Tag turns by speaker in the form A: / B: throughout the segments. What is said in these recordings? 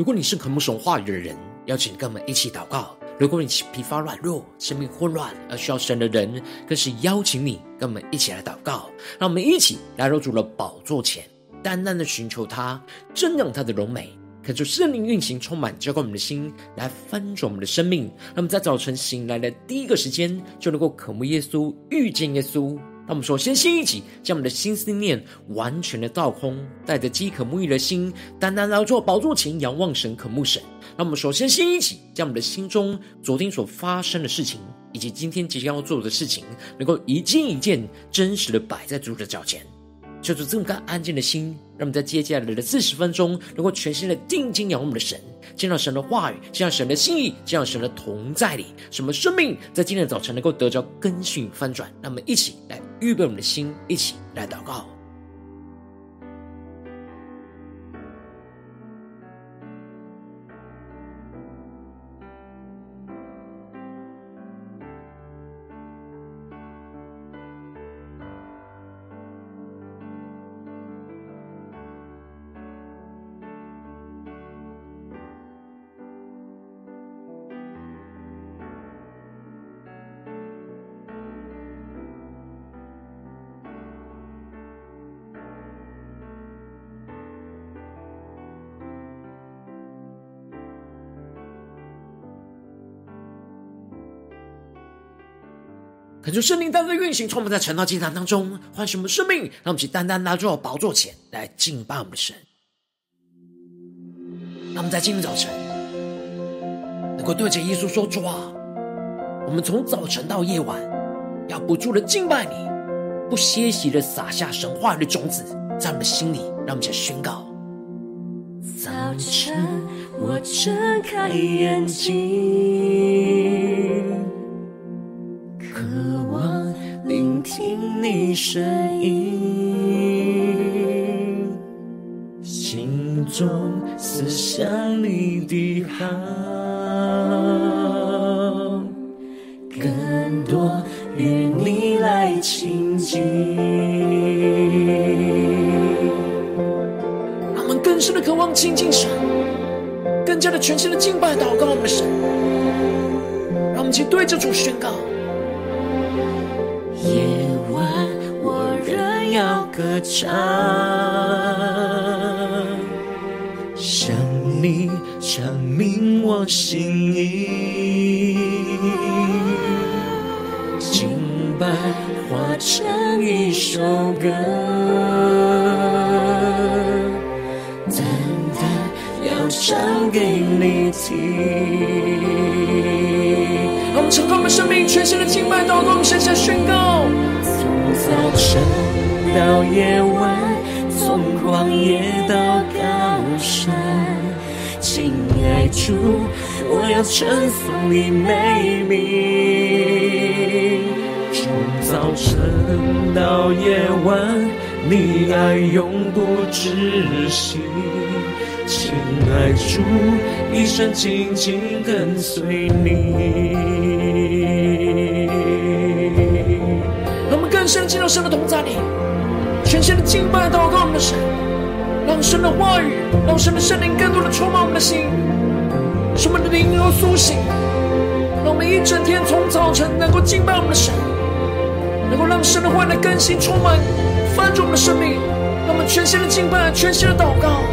A: 如果你是渴慕神话语的人，邀请跟我们一起祷告；如果你疲乏软弱、生命混乱而需要神的人，更是邀请你跟我们一起来祷告。让我们一起来到主的宝座前，单单的寻求他，增长他的荣美，恳求圣灵运行，充满浇灌我们的心，来翻转我们的生命。让我们在早晨醒来的第一个时间，就能够渴慕耶稣，遇见耶稣。那我们说，先先一起将我们的心思念完全的倒空，带着饥渴沐浴的心，单单来到宝座前仰望神、渴慕神。那我们说，先先一起将我们的心中昨天所发生的事情，以及今天即将要做的事情，能够一件一件真实的摆在主的脚前。就是这么个安静的心，让我们在接下来的四十分钟，能够全心的定睛仰望我们的神，见到神的话语，见到神的心意，见到神的同在里，什么生命在今天的早晨能够得着更新翻转。让我们一起来预备我们的心，一起来祷告。恳求圣灵单单运行，充满在晨祷祭坛当中，唤醒我们生命，让我们去单单拿到宝座前来敬拜我们的神。让我们在今天早晨能够对着耶稣说：“主啊，我们从早晨到夜晚，要不住的敬拜你，不歇息的撒下神话的种子在我们的心里，让我们去宣告。”
B: 早晨，我睁开眼睛。好，更多与你来亲近。
A: 让我们更深的渴望亲近神，更加的全心的敬拜祷告我们的神，让我们去对着主宣告。
B: 夜晚我仍要歌唱，我心意，敬拜化成一首歌，单单要唱给你听。
A: 让我们敞开我们生命，全新的敬拜祷告，我们向下宣告，
B: 从早晨。到夜晚，从旷野到高山，主，我要称颂你美名。从早晨到夜晚，你爱永不止息。亲爱主，一生紧紧跟随你。
A: 让我们更深进入神的同在里。全新的敬拜祷告我们的神，让神的话语，让神的圣灵更多的充满我们的心，使我们的灵能够苏醒，让我们一整天从早晨能够敬拜我们的神，能够让神的话语来更新充满翻转我们的生命，让我们全新的敬拜，全新的祷告，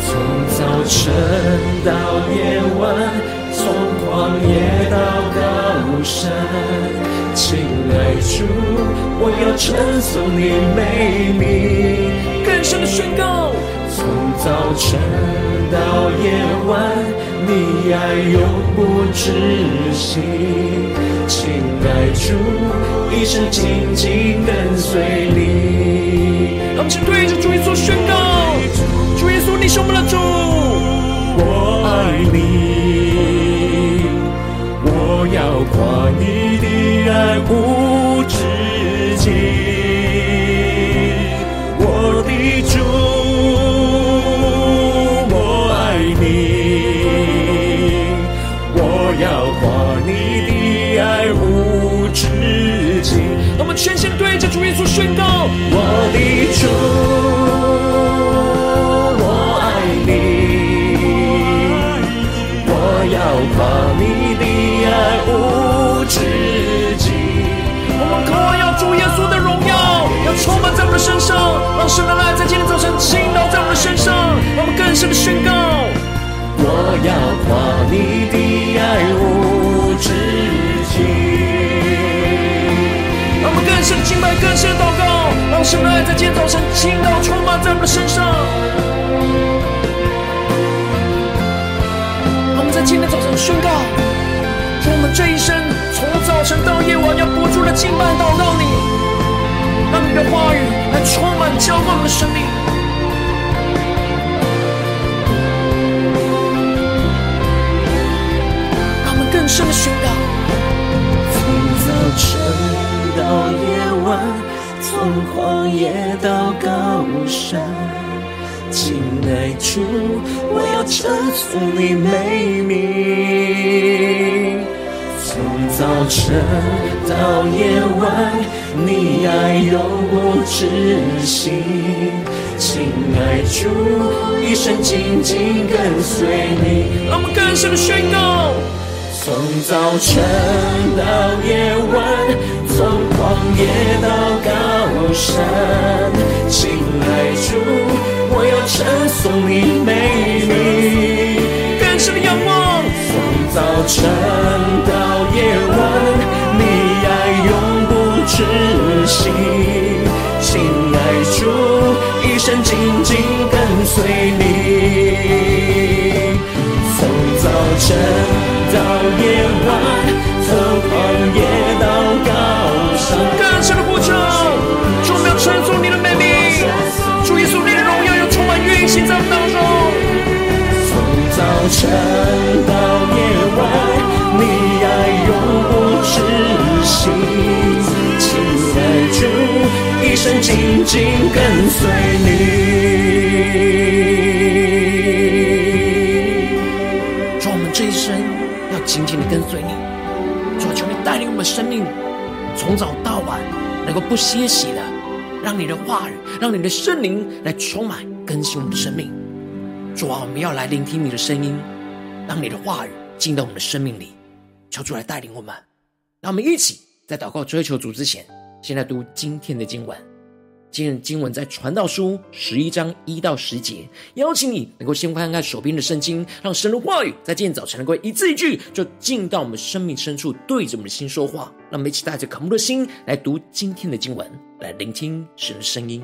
B: 从早晨到夜晚，从旷野到高山。亲爱主，我要称颂你美名，
A: 更深的宣告。
B: 从早晨到夜晚，你爱永不止息。亲爱主，一生紧紧跟随你。
A: 让我们对着主耶稣宣告：主耶稣，你是我们的主，
B: 我爱你，我要夸你的。爱无
A: 让神的爱在今天早晨倾倒在我们的身上，让我们更深的宣告：
B: 我要夸你的爱无止境。
A: 让我们更深的敬拜，更深的祷告，让神的爱在今天早晨倾倒充满在我们的身上。让我们在今天早晨宣告：让我们这一生从早晨到夜晚要不住的敬拜祷告你。让你的话语来充满浇灌我们的生命，让我们更深的宣告：
B: 从早晨到夜晚，从旷野到高山，亲爱主，我要称颂你美名。从早晨到夜晚，你爱永不止息，亲爱主，一生紧紧跟随你。
A: 让我们更深的宣告：
B: 从早晨到夜晚，从旷野到高山，亲爱主，我要称颂你美名。
A: 更深的仰望，
B: 从早晨到夜晚，你爱永不止息，亲爱主，一生紧紧跟随你。从早晨到夜晚，从旷野紧紧跟随你。
A: 主，我们这一生要紧紧的跟随你。主，求你带领我们生命，从早到晚能够不歇息的，让你的话语，让你的圣灵来充满更新我们的生命。主啊，我们要来聆听你的声音，让你的话语进到我们的生命里。求主来带领我们，让我们一起在祷告追求主之前，先来读今天的经文。今日经文在传道书十一章一到十节。邀请你能够先看看手边的圣经，让神的话语在今天早晨能够一字一句，就进到我们生命深处，对着我们的心说话。让我们一起带着渴慕的心来读今天的经文，来聆听神的声音。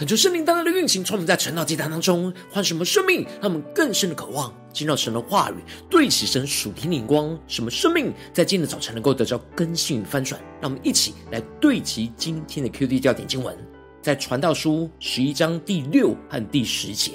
A: 恳求圣灵当中的运行，从我们在晨祷祭坛当中换什么生命，让我们更深的渴望进入神的话语，对齐神属天的光，什么生命在今天的早晨能够得到更新与翻转。让我们一起来对齐今天的 QD 焦点经文，在传道书十一章第六和第十节：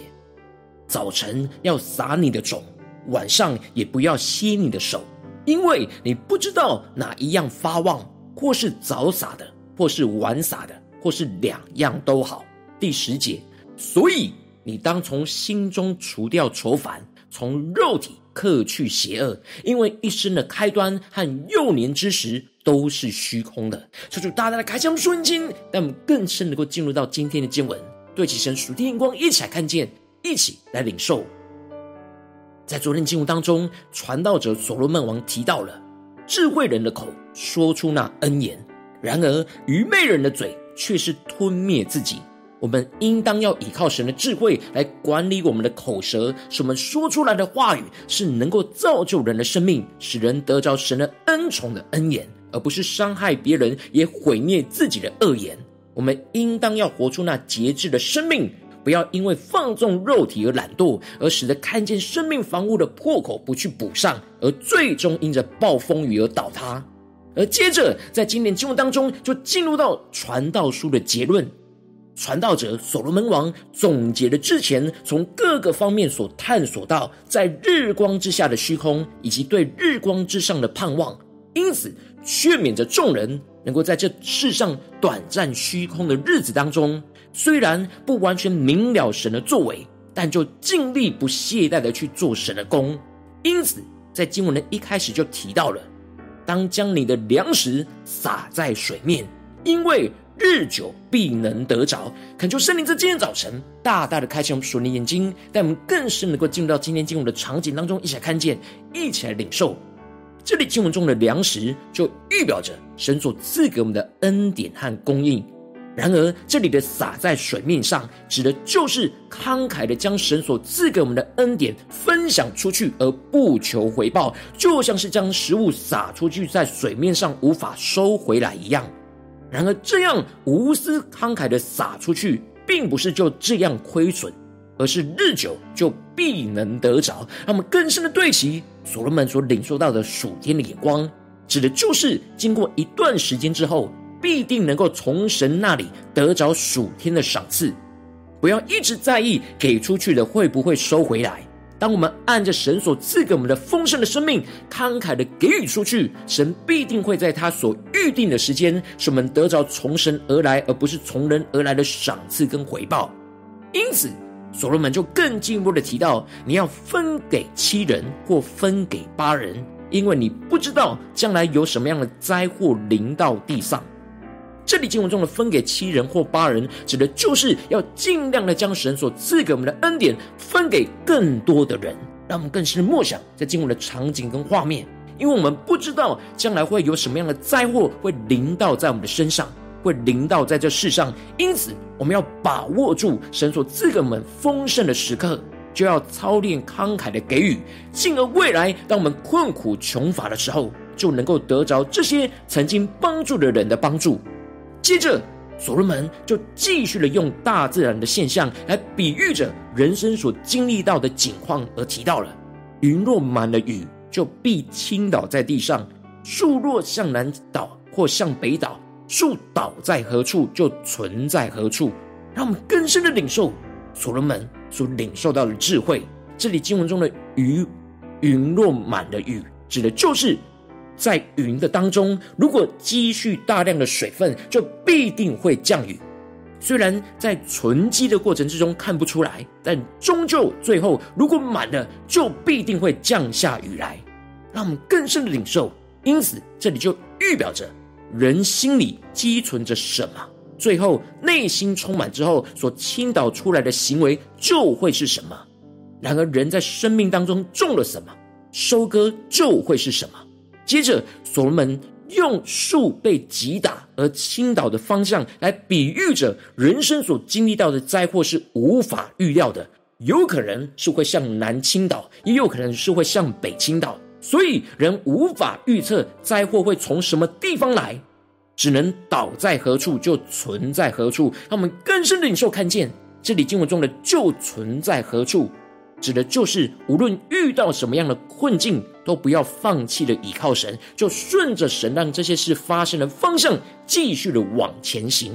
A: 早晨要撒你的种，晚上也不要歇你的手，因为你不知道哪一样发旺，或是早撒的，或是晚撒的。或是两样都好。第十节，所以你当从心中除掉愁烦，从肉体克去邪恶，因为一生的开端和幼年之时都是虚空的。求主大大的开箱瞬间，让我们更深能够进入到今天的经文，对齐神属天眼光，一起来看见，一起来领受。在昨天经文当中，传道者所罗门王提到了智慧人的口说出那恩言，然而愚昧人的嘴。却是吞灭自己。我们应当要依靠神的智慧来管理我们的口舌，使我们说出来的话语是能够造就人的生命，使人得着神的恩宠的恩言，而不是伤害别人也毁灭自己的恶言。我们应当要活出那节制的生命，不要因为放纵肉体而懒惰，而使得看见生命房屋的破口不去补上，而最终因着暴风雨而倒塌。而接着，在今年经文当中，就进入到传道书的结论。传道者所罗门王总结了之前从各个方面所探索到，在日光之下的虚空，以及对日光之上的盼望。因此，劝勉着众人，能够在这世上短暂虚空的日子当中，虽然不完全明了神的作为，但就尽力不懈怠的去做神的工。因此，在经文的一开始就提到了。当将你的粮食撒在水面，因为日久必能得着。恳求圣灵在今天早晨大大的开启我们属灵眼睛，带我们更深能够进入到今天经文的场景当中，一起来看见，一起来领受。这里经文中的粮食，就预表着神所赐给我们的恩典和供应。然而，这里的撒在水面上，指的就是慷慨的将神所赐给我们的恩典分享出去，而不求回报，就像是将食物撒出去在水面上无法收回来一样。然而，这样无私慷慨的撒出去，并不是就这样亏损，而是日久就必能得着。让我们更深的对齐所罗门所领受到的属天的眼光，指的就是经过一段时间之后。必定能够从神那里得着属天的赏赐，不要一直在意给出去的会不会收回来。当我们按着神所赐给我们的丰盛的生命，慷慨的给予出去，神必定会在他所预定的时间，使我们得着从神而来，而不是从人而来的赏赐跟回报。因此，所罗门就更进一步的提到，你要分给七人或分给八人，因为你不知道将来有什么样的灾祸临到地上。这里经文中的分给七人或八人，指的就是要尽量的将神所赐给我们的恩典分给更多的人，让我们更深默想在经文的场景跟画面，因为我们不知道将来会有什么样的灾祸会临到在我们的身上，会临到在这世上，因此我们要把握住神所赐给我们丰盛的时刻，就要操练慷慨的给予，进而未来当我们困苦穷乏的时候，就能够得着这些曾经帮助的人的帮助。接着，所罗门就继续的用大自然的现象来比喻着人生所经历到的景况，而提到了云若满了雨，就必倾倒在地上；树若向南倒或向北倒，树倒在何处就存在何处。让我们更深的领受所罗门所领受到的智慧。这里经文中的雨，云若满了雨，指的就是。在云的当中，如果积蓄大量的水分，就必定会降雨。虽然在存积的过程之中看不出来，但终究最后如果满了，就必定会降下雨来，让我们更深的领受。因此，这里就预表着人心里积存着什么，最后内心充满之后所倾倒出来的行为就会是什么。然而，人在生命当中种了什么，收割就会是什么。接着，所罗门用树被击打而倾倒的方向来比喻着人生所经历到的灾祸是无法预料的，有可能是会向南倾倒，也有可能是会向北倾倒，所以人无法预测灾祸会从什么地方来。只能倒在何处就存在何处。让我们更深的领受看见，这里经文中的“就存在何处”，指的就是无论遇到什么样的困境，都不要放弃的倚靠神，就顺着神让这些事发生的方向，继续的往前行。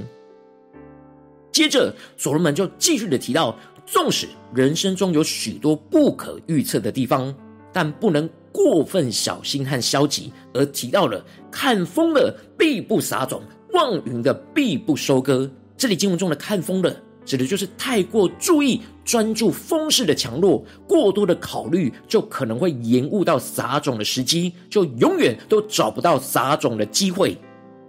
A: 接着，所罗门就继续的提到，纵使人生中有许多不可预测的地方，但不能过分小心和消极。而提到了看风的必不撒种，望云的必不收割。这里经文中的看风的，指的就是太过注意专注风势的强弱，过多的考虑就可能会延误到撒种的时机，就永远都找不到撒种的机会。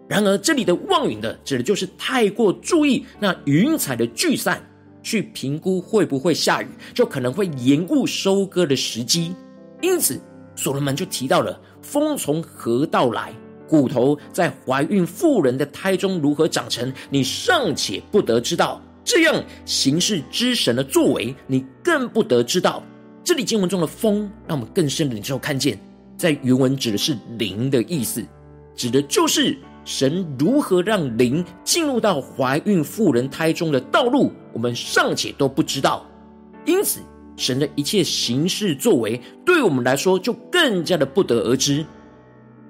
A: 然而，这里的望云的，指的就是太过注意那云彩的聚散，去评估会不会下雨，就可能会延误收割的时机。因此，所罗门就提到了风从何到来，骨头在怀孕妇人的胎中如何长成，你尚且不得知道。这样行事之神的作为，你更不得知道。这里经文中的风，让我们更深的领受看见，在原文指的是灵的意思，指的就是。神如何让灵进入到怀孕妇人胎中的道路，我们尚且都不知道。因此，神的一切行事作为，对我们来说就更加的不得而知。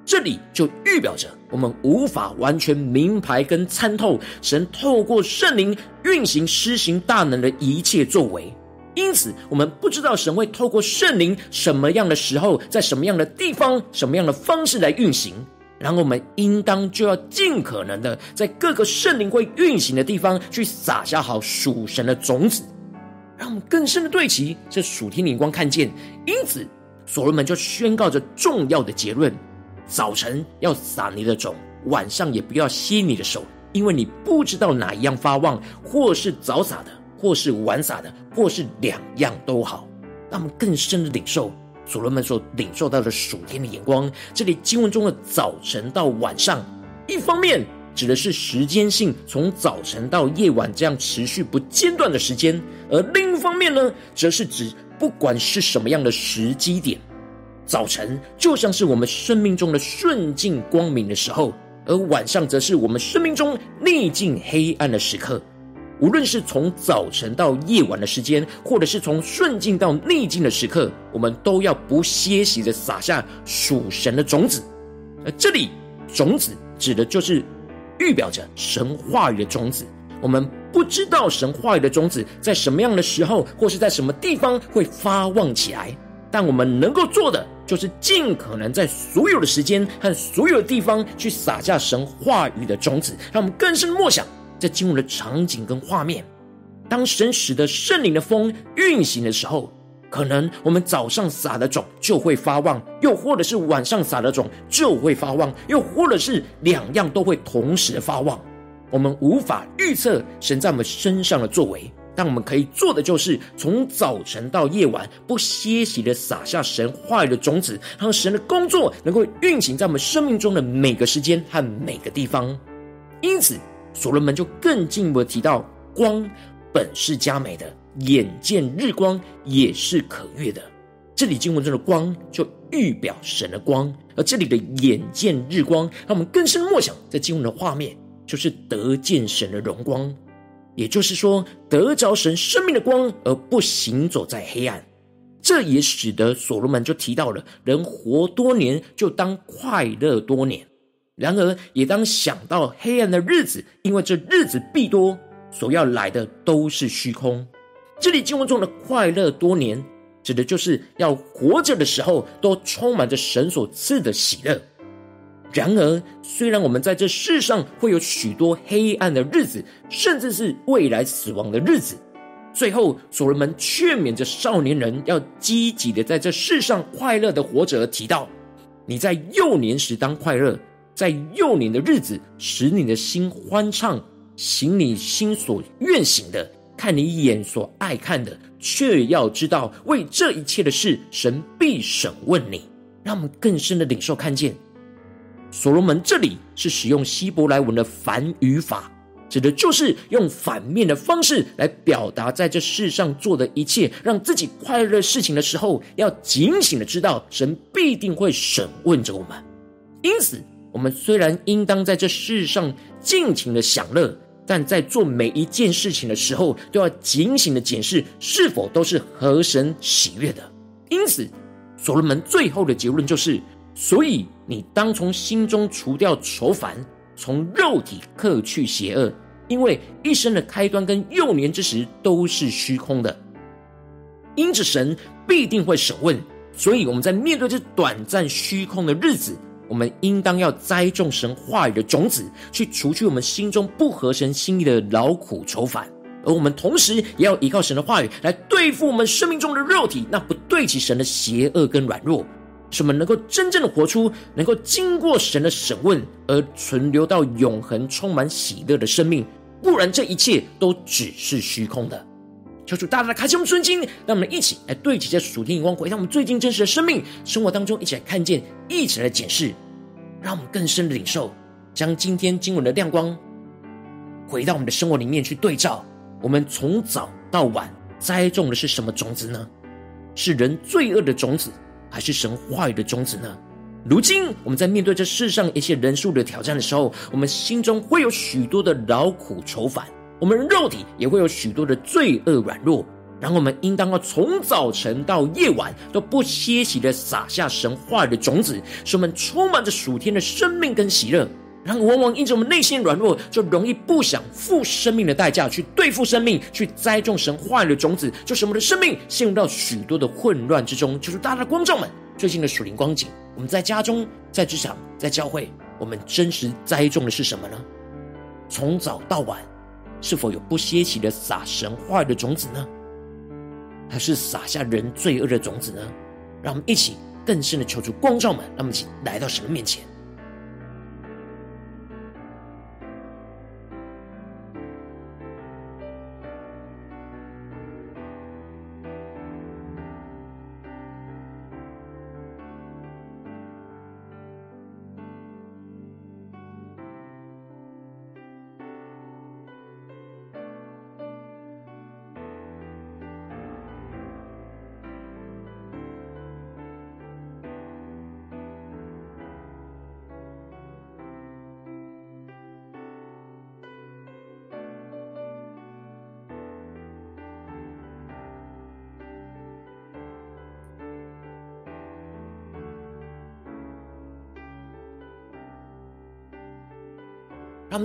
A: 这里就预表着我们无法完全明白跟参透神透过圣灵运行施行大能的一切作为。因此，我们不知道神会透过圣灵什么样的时候，在什么样的地方，什么样的方式来运行。然后我们应当就要尽可能的在各个圣灵会运行的地方去撒下好属神的种子，让我们更深的对齐这属天灵光看见。因此，所罗门就宣告着重要的结论：早晨要撒你的种，晚上也不要歇你的手，因为你不知道哪一样发旺，或是早撒的，或是晚撒的，或是两样都好。让我们更深的领受。所罗门所领受到的属天的眼光，这里经文中的早晨到晚上，一方面指的是时间性，从早晨到夜晚这样持续不间断的时间；而另一方面呢，则是指不管是什么样的时机点，早晨就像是我们生命中的顺境光明的时候，而晚上则是我们生命中逆境黑暗的时刻。无论是从早晨到夜晚的时间，或者是从顺境到逆境的时刻，我们都要不歇息的撒下属神的种子。而这里种子指的就是预表着神话语的种子。我们不知道神话语的种子在什么样的时候，或是在什么地方会发旺起来，但我们能够做的，就是尽可能在所有的时间和所有的地方去撒下神话语的种子，让我们更深默想。在经文的场景跟画面，当神使得圣灵的风运行的时候，可能我们早上撒的种就会发旺，又或者是晚上撒的种就会发旺，又或者是两样都会同时发旺。我们无法预测神在我们身上的作为，但我们可以做的就是从早晨到夜晚不歇息的撒下神话语的种子，让神的工作能够运行在我们生命中的每个时间和每个地方。因此。所罗门就更进一步提到，光本是佳美的，眼见日光也是可悦的。这里经文中的光就预表神的光，而这里的眼见日光，让我们更深默想，在经文的画面就是得见神的荣光，也就是说得着神生命的光，而不行走在黑暗。这也使得所罗门就提到了，人活多年就当快乐多年。然而，也当想到黑暗的日子，因为这日子必多，所要来的都是虚空。这里经文中的快乐多年，指的就是要活着的时候都充满着神所赐的喜乐。然而，虽然我们在这世上会有许多黑暗的日子，甚至是未来死亡的日子，最后所罗门劝勉着少年人要积极的在这世上快乐的活着，提到你在幼年时当快乐。在幼年的日子，使你的心欢畅，行你心所愿行的，看你眼所爱看的，却要知道，为这一切的事，神必审问你。让我们更深的领受看见，所罗门这里是使用希伯来文的反语法，指的就是用反面的方式来表达，在这世上做的一切，让自己快乐的事情的时候，要警醒的知道，神必定会审问着我们。因此。我们虽然应当在这世上尽情的享乐，但在做每一件事情的时候，都要警醒的检视是否都是合神喜悦的。因此，所罗门最后的结论就是：所以你当从心中除掉愁烦，从肉体克去邪恶，因为一生的开端跟幼年之时都是虚空的。因此，神必定会审问。所以我们在面对这短暂虚空的日子，我们应当要栽种神话语的种子，去除去我们心中不合神心意的劳苦愁烦。而我们同时也要依靠神的话语来对付我们生命中的肉体，那不对齐神的邪恶跟软弱，使我们能够真正的活出能够经过神的审问而存留到永恒、充满喜乐的生命。不然，这一切都只是虚空的。求主大大的开启我们顺心，让我们一起来对齐这属天眼光，回到我们最近真实的生命生活当中，一起来看见，一起来检视，让我们更深的领受，将今天经文的亮光回到我们的生活里面去对照。我们从早到晚栽种的是什么种子呢？是人罪恶的种子，还是神话语的种子呢？如今我们在面对这世上一些人数的挑战的时候，我们心中会有许多的劳苦愁烦。我们肉体也会有许多的罪恶软弱，然后我们应当要从早晨到夜晚都不歇息的撒下神话语的种子，使我们充满着属天的生命跟喜乐。然后往往因着我们内心软弱，就容易不想付生命的代价去对付生命，去栽种神话的种子，就使我们的生命陷入到许多的混乱之中。就是大家的观众们最近的属灵光景，我们在家中、在职场、在教会，我们真实栽种的是什么呢？从早到晚。是否有不歇息的撒神话语的种子呢？还是撒下人罪恶的种子呢？让我们一起更深的求主光照们，让我们一起来到神的面前。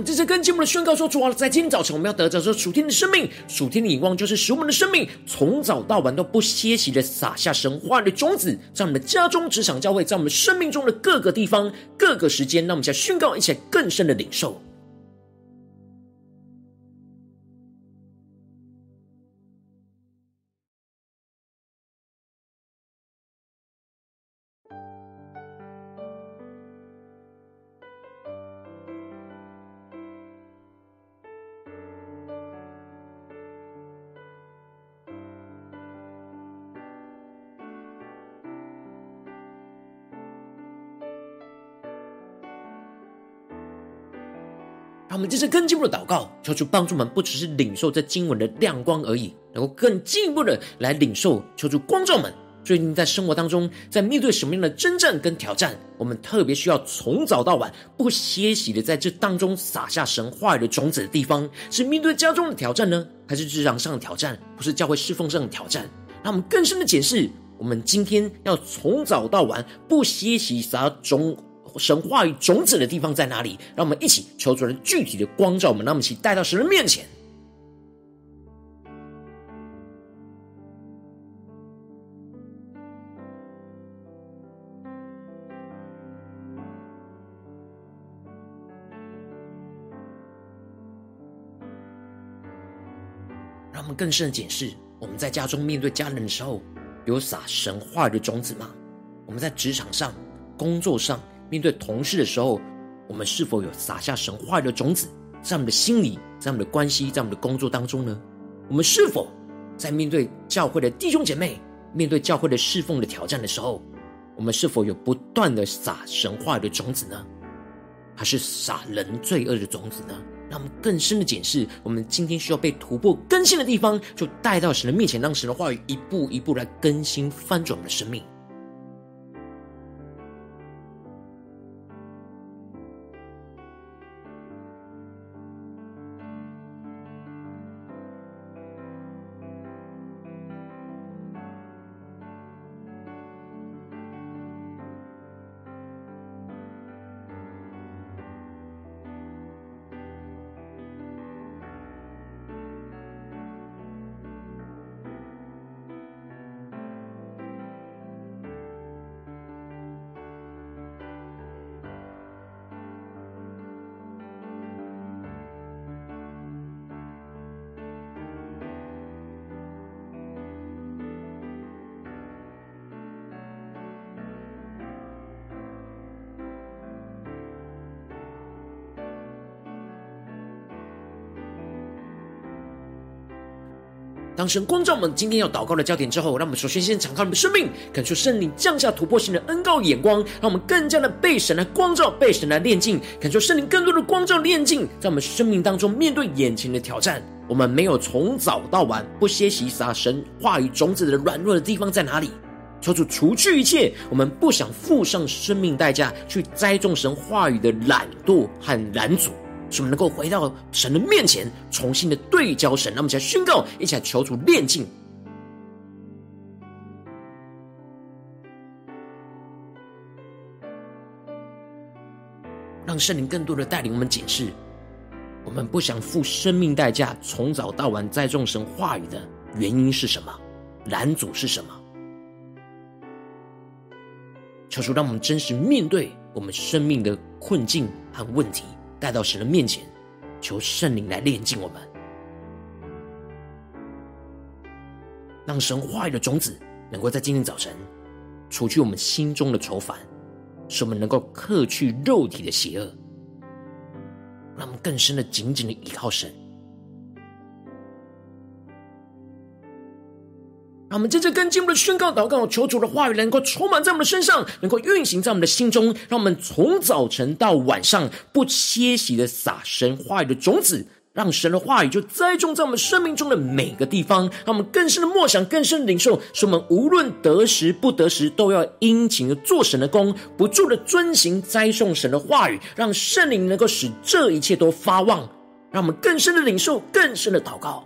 A: 这次跟节目的宣告说：主啊，在今天早晨，我们要得着这属天的生命，属天的眼光，就是使我们的生命从早到晚都不歇息的撒下神话的种子，在我们的家中、职场、教会，在我们生命中的各个地方、各个时间，让我们在宣告一起更深的领受。我们这次更进一步的祷告，求主帮助我们，不只是领受这经文的亮光而已，能够更进一步的来领受。求主光照们，最近在生活当中，在面对什么样的征战跟挑战，我们特别需要从早到晚不歇息的在这当中撒下神话语的种子的地方，是面对家中的挑战呢，还是职场上的挑战，或是教会侍奉上的挑战？让我们更深的解释，我们今天要从早到晚不歇息撒种。神话语种子的地方在哪里？让我们一起求主人具体的光照我们，让我们一起带到神的面前。让我们更深的检视：我们在家中面对家人的时候，有撒神话的种子吗？我们在职场上、工作上。面对同事的时候，我们是否有撒下神话语的种子，在我们的心里，在我们的关系，在我们的工作当中呢？我们是否在面对教会的弟兄姐妹，面对教会的侍奉的挑战的时候，我们是否有不断的撒神话语的种子呢？还是撒人罪恶的种子呢？让我们更深的检视，我们今天需要被突破更新的地方，就带到神的面前，让神的话语一步一步来更新翻转我们的生命。当神光照我们今天要祷告的焦点之后，让我们首先先敞开我们的生命，感受圣灵降下突破性的恩膏眼光，让我们更加的被神来光照，被神来炼净，感受圣灵更多的光照炼净，在我们生命当中面对眼前的挑战，我们没有从早到晚不歇息撒神话语种子的软弱的地方在哪里？求主除去一切我们不想付上生命代价去栽种神话语的懒惰和懒阻。使我们能够回到神的面前，重新的对焦神。那么，再宣告，一起来求主炼净，让圣灵更多的带领我们解释，我们不想付生命代价，从早到晚栽种神话语的原因是什么？拦阻是什么？求主让我们真实面对我们生命的困境和问题。带到神的面前，求圣灵来炼净我们，让神话语的种子能够在今天早晨除去我们心中的愁烦，使我们能够克去肉体的邪恶，让我们更深的紧紧的依靠神。让我们接着跟进我们的宣告祷告，求主的话语能够充满在我们的身上，能够运行在我们的心中，让我们从早晨到晚上不歇息的撒神话语的种子，让神的话语就栽种在我们生命中的每个地方，让我们更深的默想，更深的领受，使我们无论得时不得时，都要殷勤的做神的工，不住的遵行栽种神的话语，让圣灵能够使这一切都发旺，让我们更深的领受，更深的祷告。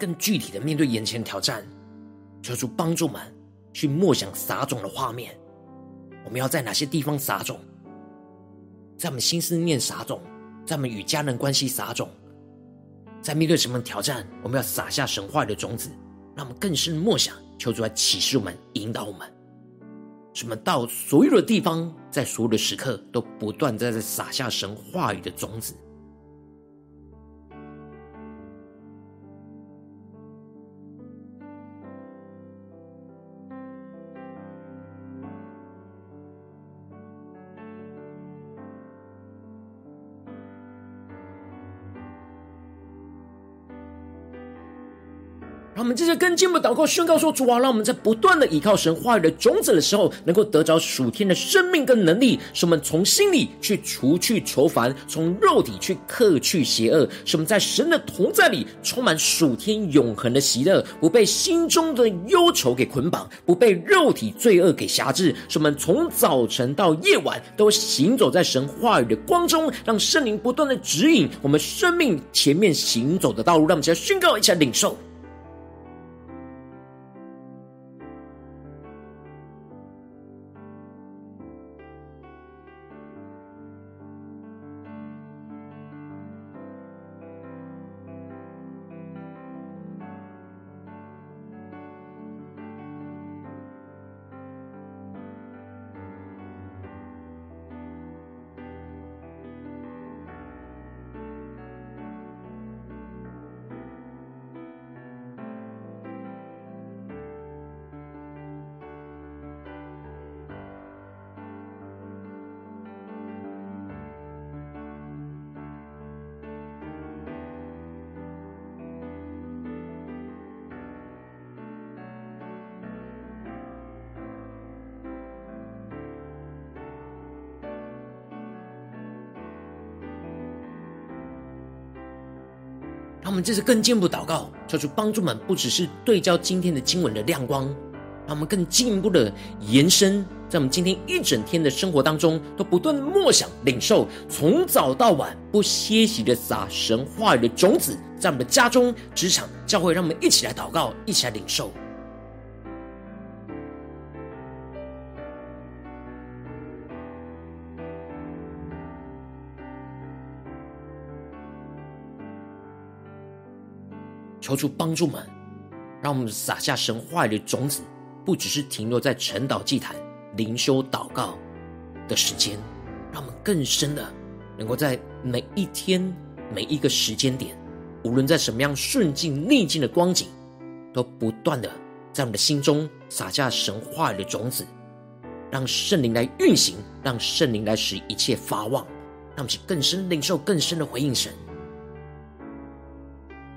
A: 更具体的面对眼前的挑战，求主帮助们去默想撒种的画面。我们要在哪些地方撒种？在我们心思念撒种，在我们与家人关系撒种，在面对什么挑战，我们要撒下神话的种子。让我们更深默想，求主来启示我们，引导我们，什么到所有的地方，在所有的时刻，都不断在这撒下神话语的种子。我们这些跟进步祷告宣告说：“主啊，让我们在不断的依靠神话语的种子的时候，能够得着属天的生命跟能力，使我们从心里去除去愁烦，从肉体去克去邪恶，使我们在神的同在里充满属天永恒的喜乐，不被心中的忧愁给捆绑，不被肉体罪恶给辖制，使我们从早晨到夜晚都行走在神话语的光中，让圣灵不断的指引我们生命前面行走的道路，让我们一起来宣告，一起来领受。”这次更进一步祷告，求主帮助们，不只是对焦今天的经文的亮光，让我们更进一步的延伸，在我们今天一整天的生活当中，都不断默想、领受，从早到晚不歇息的撒神话语的种子，在我们的家中、职场、教会，让我们一起来祷告，一起来领受。求主帮助们，让我们撒下神话语的种子，不只是停留在晨祷祭坛、灵修祷告的时间，让我们更深的能够在每一天、每一个时间点，无论在什么样顺境逆境的光景，都不断的在我们的心中撒下神话语的种子，让圣灵来运行，让圣灵来使一切发旺，让我们去更深领受、更深的回应神。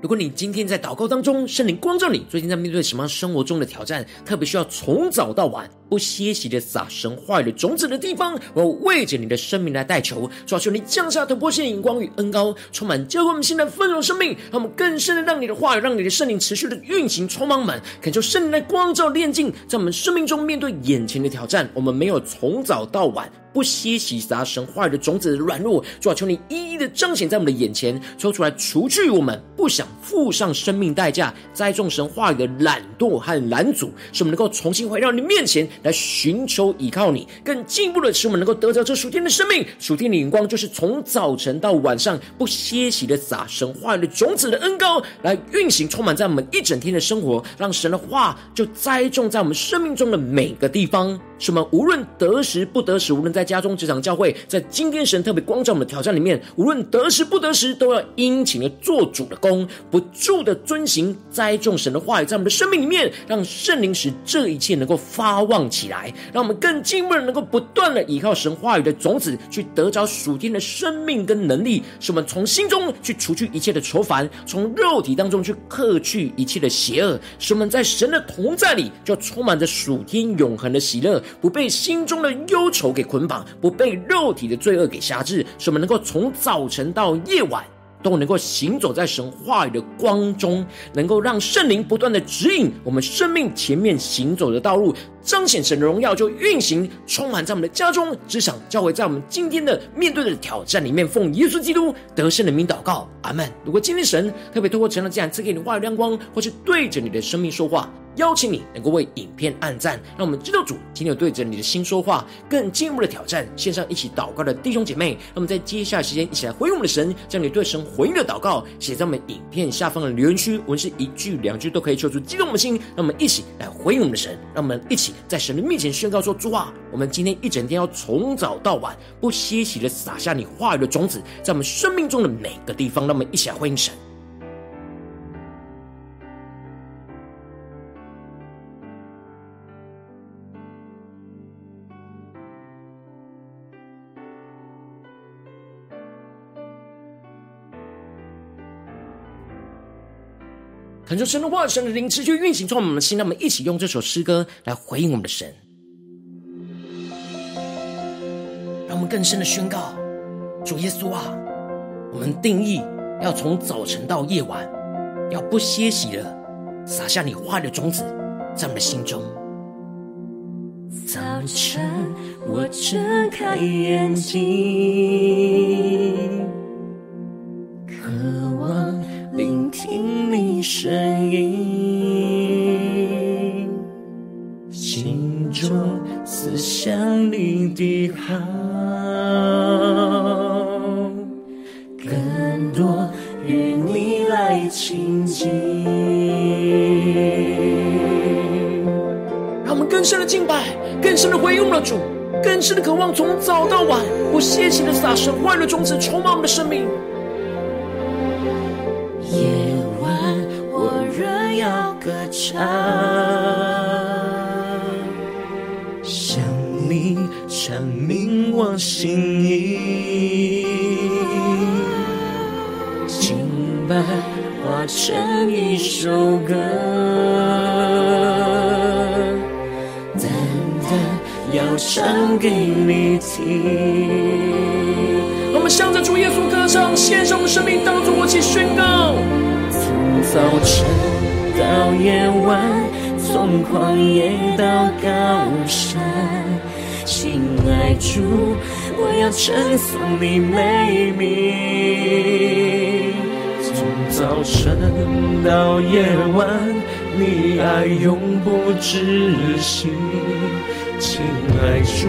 A: 如果你今天在祷告当中，圣灵光照你，最近在面对什么生活中的挑战，特别需要从早到晚不歇息的撒神话语的种子的地方，我为着你的生命来代求，主要求你降下突破性的眼光与恩膏，充满浇灌我们现在丰盛生命，让我们更深的让你的话语，让你的圣灵持续的运行，充满我们，恳求圣灵来光照炼净，在我们生命中面对眼前的挑战，我们没有从早到晚。不歇息撒神话语的种子的软弱，主啊，求你一一的彰显在我们的眼前，抽出来除去我们不想付上生命代价栽种神话语的懒惰和拦阻，使我们能够重新回到你面前来寻求依靠你。更进一步的，使我们能够得到这属天的生命，属天的眼光，就是从早晨到晚上不歇息的撒神话语的种子的恩膏来运行，充满在我们一整天的生活，让神的话就栽种在我们生命中的每个地方。什么？无论得时不得时，无论在家中、职场、教会，在今天神特别光照我们的挑战里面，无论得时不得时，都要殷勤的做主的工，不住的遵行栽种神的话语，在我们的生命里面，让圣灵使这一切能够发旺起来，让我们更进一步的能够不断的依靠神话语的种子，去得着属天的生命跟能力，使我们从心中去除去一切的愁烦，从肉体当中去克去一切的邪恶，使我们在神的同在里，就充满着属天永恒的喜乐。不被心中的忧愁给捆绑，不被肉体的罪恶给辖制，使我们能够从早晨到夜晚都能够行走在神话语的光中，能够让圣灵不断的指引我们生命前面行走的道路，彰显神的荣耀就运行充满在我们的家中、职场、教会，在我们今天的面对的挑战里面，奉耶稣基督得胜的名祷告，阿门。如果今天神特别透过成了这样赐给你话语亮光，或是对着你的生命说话。邀请你能够为影片按赞，让我们知道主今天有对着你的心说话，更进一步的挑战。线上一起祷告的弟兄姐妹，那么在接下来时间一起来回应我们的神，将你对神回应的祷告写在我们影片下方的留言区，文字一句两句都可以说出激动的心。让我们一起来回应我们的神，让我们一起在神的面前宣告说：主啊，我们今天一整天要从早到晚不歇息的撒下你话语的种子，在我们生命中的每个地方。让我们一起来欢迎神。很多神的话，神的灵持续运行在我们的心，让我们一起用这首诗歌来回应我们的神，让我们更深的宣告：主耶稣啊，我们定义要从早晨到夜晚，要不歇息的撒下你话的种子在我们的心中。
B: 早晨，我睁开眼睛，想你的好，更多与你来亲近。
A: 让我们更深的敬拜，更深的回应了主，更深的渴望，从早到晚不歇息的撒神话语的种子，充满我们的生命。
B: 夜晚，我仍要歌唱。我心意，敬拜化成一首歌，单单要唱给你听。
A: 我们向着主耶稣歌唱，献上我们生命，当作我起宣告。
B: 从早晨到夜晚，从旷野到高山，爱主，我要称颂你美名。从早晨到夜晚，你爱永不止息。亲爱主，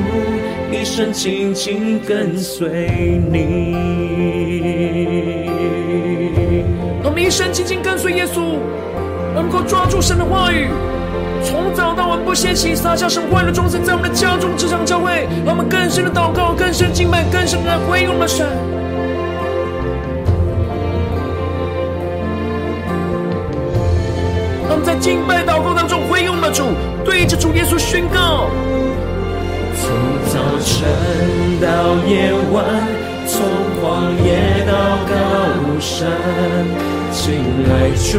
B: 一生紧紧跟随你。
A: 我们一生紧紧跟随耶稣，能够抓住神的话语，从早到晚不歇息，撒下神话语的种子，在我们的家中、职场、教会，让我们更深的祷告、更深的敬拜、更深的回应我们的神。让我们在敬拜祷告当中回应我们的主，对着主耶稣宣告。
B: 从早晨到夜晚，从旷野到高山，亲爱主，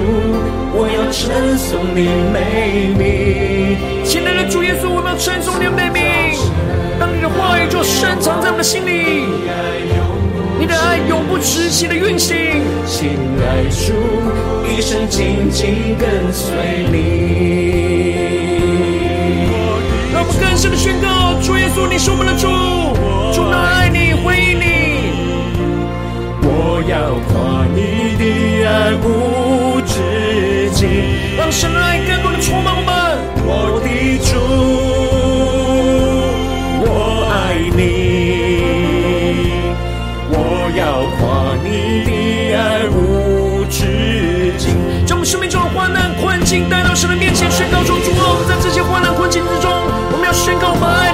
B: 我要称颂你美名。
A: 亲爱的主耶稣，我们要称颂你美名。当你的话语就深藏在我们的心里，你的爱永不止息的运行。
B: 亲爱主，一生紧紧跟随你。
A: 让我们更深的宣告：主耶稣，你是我们的主，主那爱你，回应你。
B: 我要你的爱无止境，
A: 让神的爱更多的充满我们。
B: 我的主，我爱你。我要夸你的爱无止境，
A: 将我们生命中的患难困境带到神的面前，宣告说：主啊，我们在这些患难困境之中。我们要宣告
B: 我们爱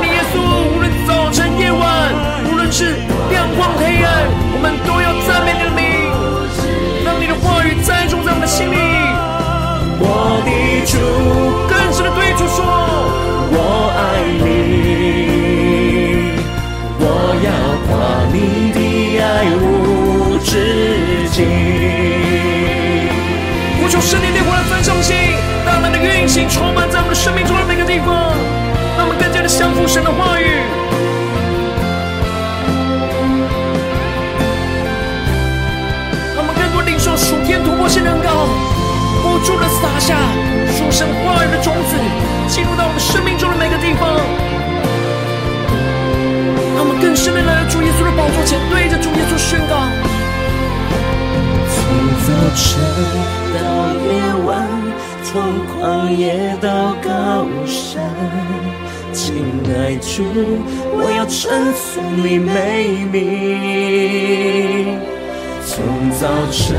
B: 主，我要称颂你美名。从早晨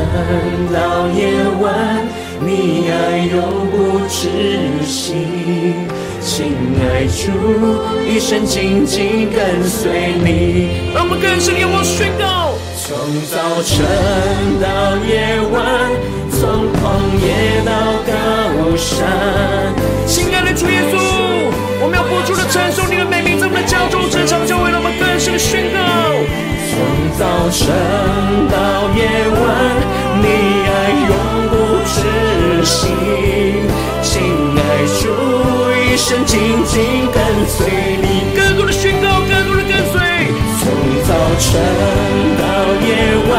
B: 到夜晚，你爱永不止息。亲爱主，一生紧紧跟随你。
A: 让我们更深地往宣告。
B: 从早晨到夜晚，从旷野到高山。
A: 亲爱的主耶稣。我们要不住的称颂你的美名，在我们的家中、职场、教会，让我们更深的宣告。
B: 从早晨到夜晚，你爱永不止息，亲爱主，一生紧紧跟随你。晨到夜晚，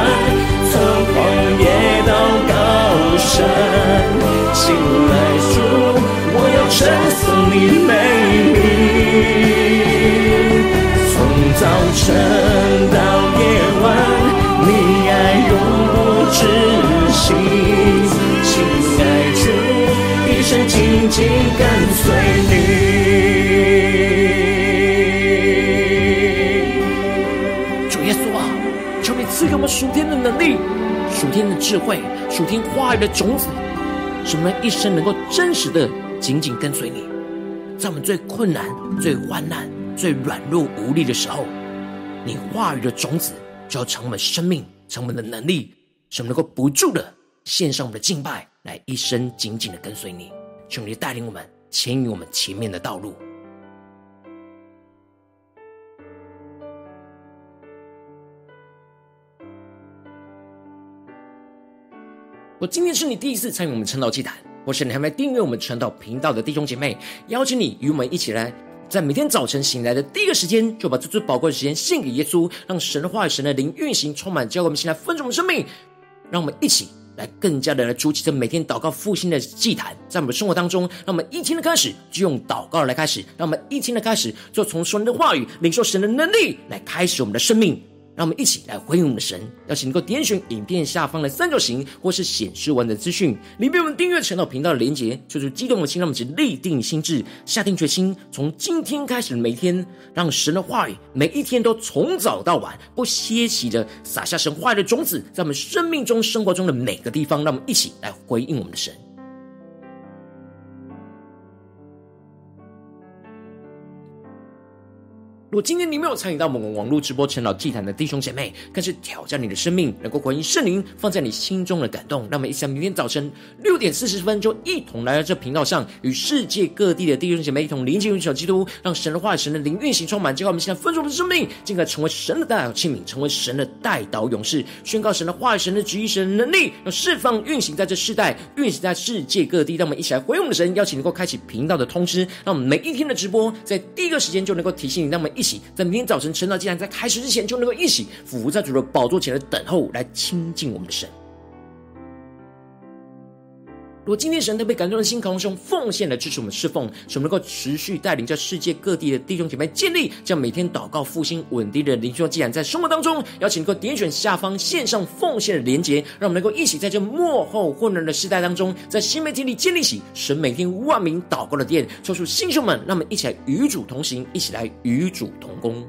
B: 从旷野到高山，亲爱主，我要称颂你美。从早晨到夜晚，你爱永不止息，亲爱主，一生紧紧跟
A: 随力、属天的智慧、属天话语的种子，使我们一生能够真实的紧紧跟随你，在我们最困难、最患难。最软弱无力的时候，你话语的种子就要成为生命，成为的能力，使我们能够不住的献上我们的敬拜，来一生紧紧的跟随你，求你带领我们，牵引我们前面的道路。我今天是你第一次参与我们晨祷祭坛，或是你还没订阅我们晨祷频道的弟兄姐妹，邀请你与我们一起来，在每天早晨醒来的第一个时间，就把这最宝贵的时间献给耶稣，让神的话语、神的灵运行充满，教给我们现在分盛我们生命，让我们一起来更加的来筑起这每天祷告复兴的祭坛，在我们生活当中，让我们一天的开始就用祷告来开始，让我们一天的开始就从神的话语领受神的能力来开始我们的生命。让我们一起来回应我们的神，邀请能够点选影片下方的三角形，或是显示完的资讯，里面我们订阅晨祷频道的连结，就是激动的心，让我们去立定心志，下定决心，从今天开始的每一天，让神的话语每一天都从早到晚不歇息的撒下神话语的种子，在我们生命中、生活中的每个地方，让我们一起来回应我们的神。如果今天你没有参与到我们网络直播陈老祭坛的弟兄姐妹，更是挑战你的生命，能够回应圣灵放在你心中的感动。那么一起明天早晨六点四十分，就一同来到这频道上，与世界各地的弟兄姐妹一同连接、运行基督，让神的话、神的灵运行充满，结果我们现在分盛的生命，进而成为神的代祷器皿，成为神的代祷勇士，宣告神的话、神的旨意、神的能力，要释放运行在这世代，运行在世界各地。让我们一起来回应我们的神，邀请能够开启频道的通知，让我们每一天的直播在第一个时间就能够提醒你，让我们。一起在明天早晨晨祷竟然在开始之前，就能够一起俯伏在主的宝座前来等候，来亲近我们的神。如果今天神特别感动的心，渴望用奉献来支持我们侍奉，使我们能够持续带领在世界各地的弟兄姐妹建立这样每天祷告复兴稳定的灵修既然，在生活当中，邀请能够点选下方线上奉献的连结，让我们能够一起在这幕后混乱的时代当中，在新媒体里建立起神每天万名祷告的殿，抽出弟兄们，让我们一起来与主同行，一起来与主同工。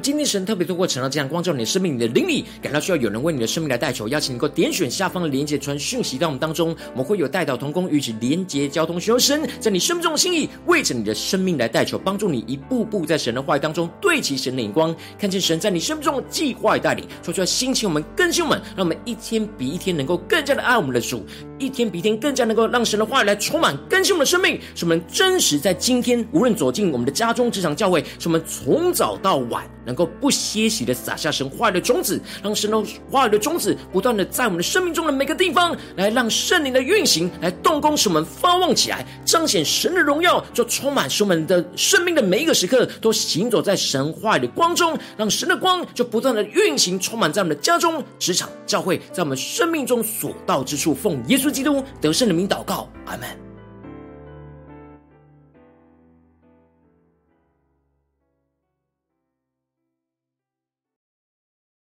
A: 今天神特别透过晨祷这样光照你的生命，你的灵里感到需要有人为你的生命来代求，邀请你能够点选下方的连接传讯息到我们当中，我们会有代祷同工与其连接交通，寻求神在你生命中的心意，为着你的生命来代求，帮助你一步步在神的话语当中对齐神的眼光，看见神在你生命中的计划与带领，说出来心情我们更新我们，让我们一天比一天能够更加的爱我们的主，一天比一天更加能够让神的话语来充满更新我们的生命，使我们真实在今天无论走进我们的家中、职场、教会，使我们从早到晚。能够不歇息的撒下神话语的种子，让神的话语的种子不断的在我们的生命中的每个地方，来让圣灵的运行来动工，使我们发旺起来，彰显神的荣耀，就充满使我们的生命的每一个时刻都行走在神话语的光中，让神的光就不断的运行，充满在我们的家中、职场、教会，在我们生命中所到之处，奉耶稣基督得胜的名祷告，阿门。